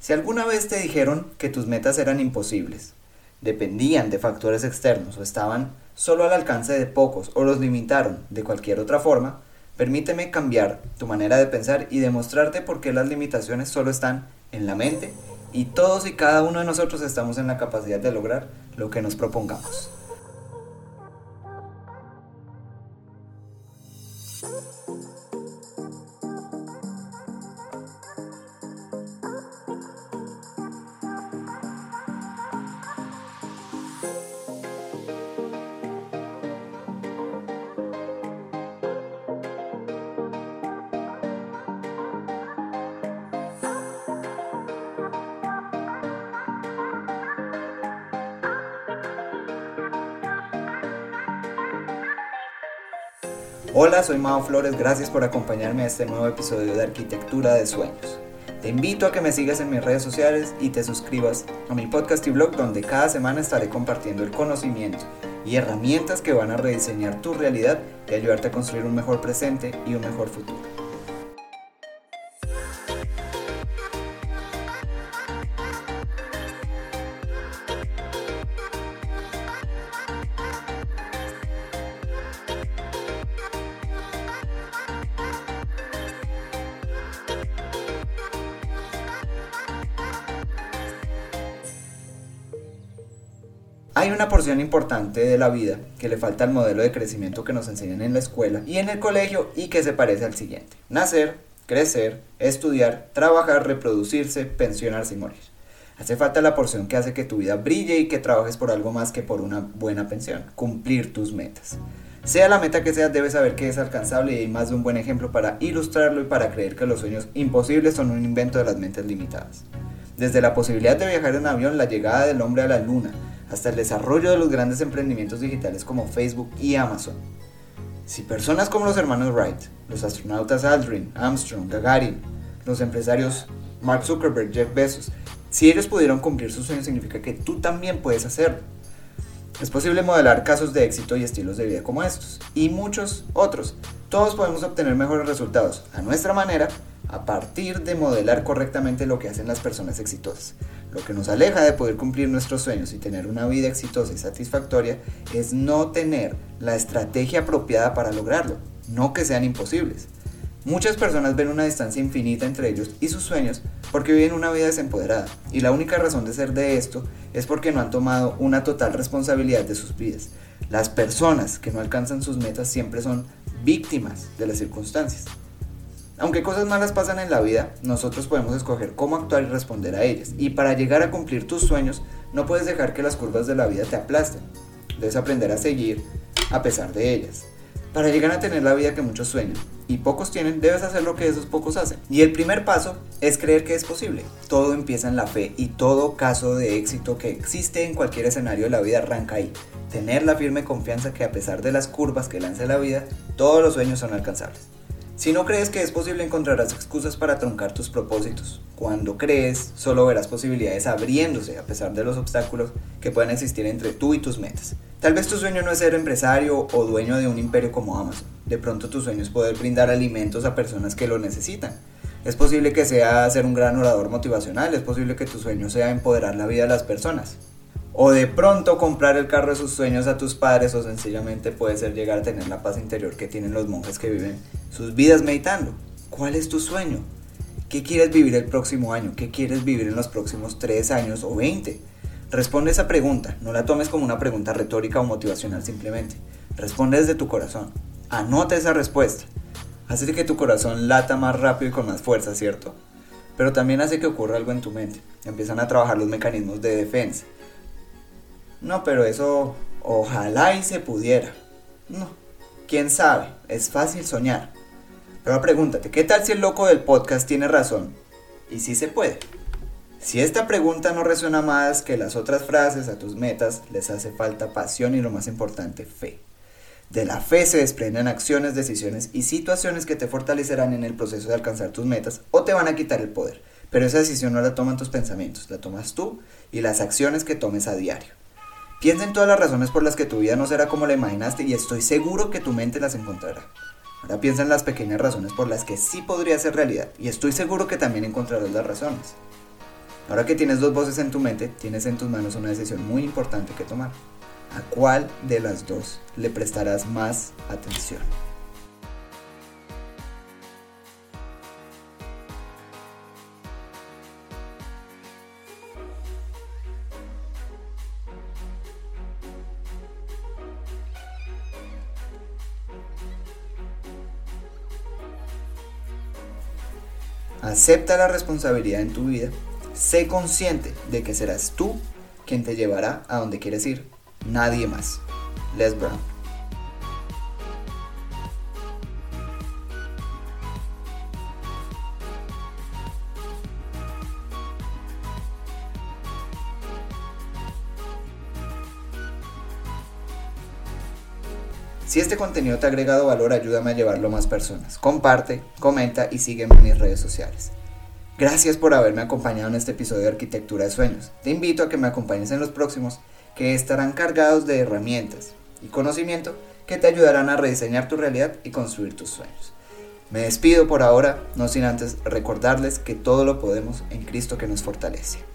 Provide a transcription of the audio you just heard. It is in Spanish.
Si alguna vez te dijeron que tus metas eran imposibles, dependían de factores externos o estaban solo al alcance de pocos o los limitaron de cualquier otra forma, permíteme cambiar tu manera de pensar y demostrarte por qué las limitaciones solo están en la mente y todos y cada uno de nosotros estamos en la capacidad de lograr lo que nos propongamos. Hola, soy Mao Flores, gracias por acompañarme a este nuevo episodio de Arquitectura de Sueños. Te invito a que me sigas en mis redes sociales y te suscribas a mi podcast y blog donde cada semana estaré compartiendo el conocimiento y herramientas que van a rediseñar tu realidad y ayudarte a construir un mejor presente y un mejor futuro. Hay una porción importante de la vida que le falta al modelo de crecimiento que nos enseñan en la escuela y en el colegio y que se parece al siguiente. Nacer, crecer, estudiar, trabajar, reproducirse, pensionarse y morir. Hace falta la porción que hace que tu vida brille y que trabajes por algo más que por una buena pensión, cumplir tus metas. Sea la meta que sea, debes saber que es alcanzable y hay más de un buen ejemplo para ilustrarlo y para creer que los sueños imposibles son un invento de las mentes limitadas. Desde la posibilidad de viajar en avión, la llegada del hombre a la luna, hasta el desarrollo de los grandes emprendimientos digitales como Facebook y Amazon. Si personas como los hermanos Wright, los astronautas Aldrin, Armstrong, Gagarin, los empresarios Mark Zuckerberg, Jeff Bezos, si ellos pudieron cumplir sus sueños significa que tú también puedes hacerlo. Es posible modelar casos de éxito y estilos de vida como estos, y muchos otros. Todos podemos obtener mejores resultados a nuestra manera a partir de modelar correctamente lo que hacen las personas exitosas. Lo que nos aleja de poder cumplir nuestros sueños y tener una vida exitosa y satisfactoria es no tener la estrategia apropiada para lograrlo, no que sean imposibles. Muchas personas ven una distancia infinita entre ellos y sus sueños porque viven una vida desempoderada y la única razón de ser de esto es porque no han tomado una total responsabilidad de sus vidas. Las personas que no alcanzan sus metas siempre son víctimas de las circunstancias. Aunque cosas malas pasan en la vida, nosotros podemos escoger cómo actuar y responder a ellas. Y para llegar a cumplir tus sueños, no puedes dejar que las curvas de la vida te aplasten. Debes aprender a seguir a pesar de ellas. Para llegar a tener la vida que muchos sueñan y pocos tienen, debes hacer lo que esos pocos hacen. Y el primer paso es creer que es posible. Todo empieza en la fe y todo caso de éxito que existe en cualquier escenario de la vida arranca ahí. Tener la firme confianza que a pesar de las curvas que lance la vida, todos los sueños son alcanzables. Si no crees que es posible encontrarás excusas para truncar tus propósitos. Cuando crees, solo verás posibilidades abriéndose a pesar de los obstáculos que pueden existir entre tú y tus metas. Tal vez tu sueño no es ser empresario o dueño de un imperio como Amazon. De pronto tu sueño es poder brindar alimentos a personas que lo necesitan. Es posible que sea ser un gran orador motivacional, es posible que tu sueño sea empoderar la vida de las personas o de pronto comprar el carro de sus sueños a tus padres o sencillamente puede ser llegar a tener la paz interior que tienen los monjes que viven sus vidas meditando. ¿Cuál es tu sueño? ¿Qué quieres vivir el próximo año? ¿Qué quieres vivir en los próximos 3 años o 20? Responde esa pregunta, no la tomes como una pregunta retórica o motivacional simplemente. Responde desde tu corazón. Anota esa respuesta. Hace que tu corazón lata más rápido y con más fuerza, ¿cierto? Pero también hace que ocurra algo en tu mente. Empiezan a trabajar los mecanismos de defensa no, pero eso ojalá y se pudiera. No, quién sabe, es fácil soñar. Pero pregúntate, ¿qué tal si el loco del podcast tiene razón? Y si se puede. Si esta pregunta no resuena más que las otras frases a tus metas, les hace falta pasión y lo más importante, fe. De la fe se desprenden acciones, decisiones y situaciones que te fortalecerán en el proceso de alcanzar tus metas o te van a quitar el poder. Pero esa decisión no la toman tus pensamientos, la tomas tú y las acciones que tomes a diario. Piensa en todas las razones por las que tu vida no será como la imaginaste y estoy seguro que tu mente las encontrará. Ahora piensa en las pequeñas razones por las que sí podría ser realidad y estoy seguro que también encontrarás las razones. Ahora que tienes dos voces en tu mente, tienes en tus manos una decisión muy importante que tomar. ¿A cuál de las dos le prestarás más atención? Acepta la responsabilidad en tu vida. Sé consciente de que serás tú quien te llevará a donde quieres ir, nadie más. Les Brown. Si este contenido te ha agregado valor, ayúdame a llevarlo a más personas. Comparte, comenta y sígueme en mis redes sociales. Gracias por haberme acompañado en este episodio de Arquitectura de Sueños. Te invito a que me acompañes en los próximos, que estarán cargados de herramientas y conocimiento que te ayudarán a rediseñar tu realidad y construir tus sueños. Me despido por ahora, no sin antes recordarles que todo lo podemos en Cristo que nos fortalece.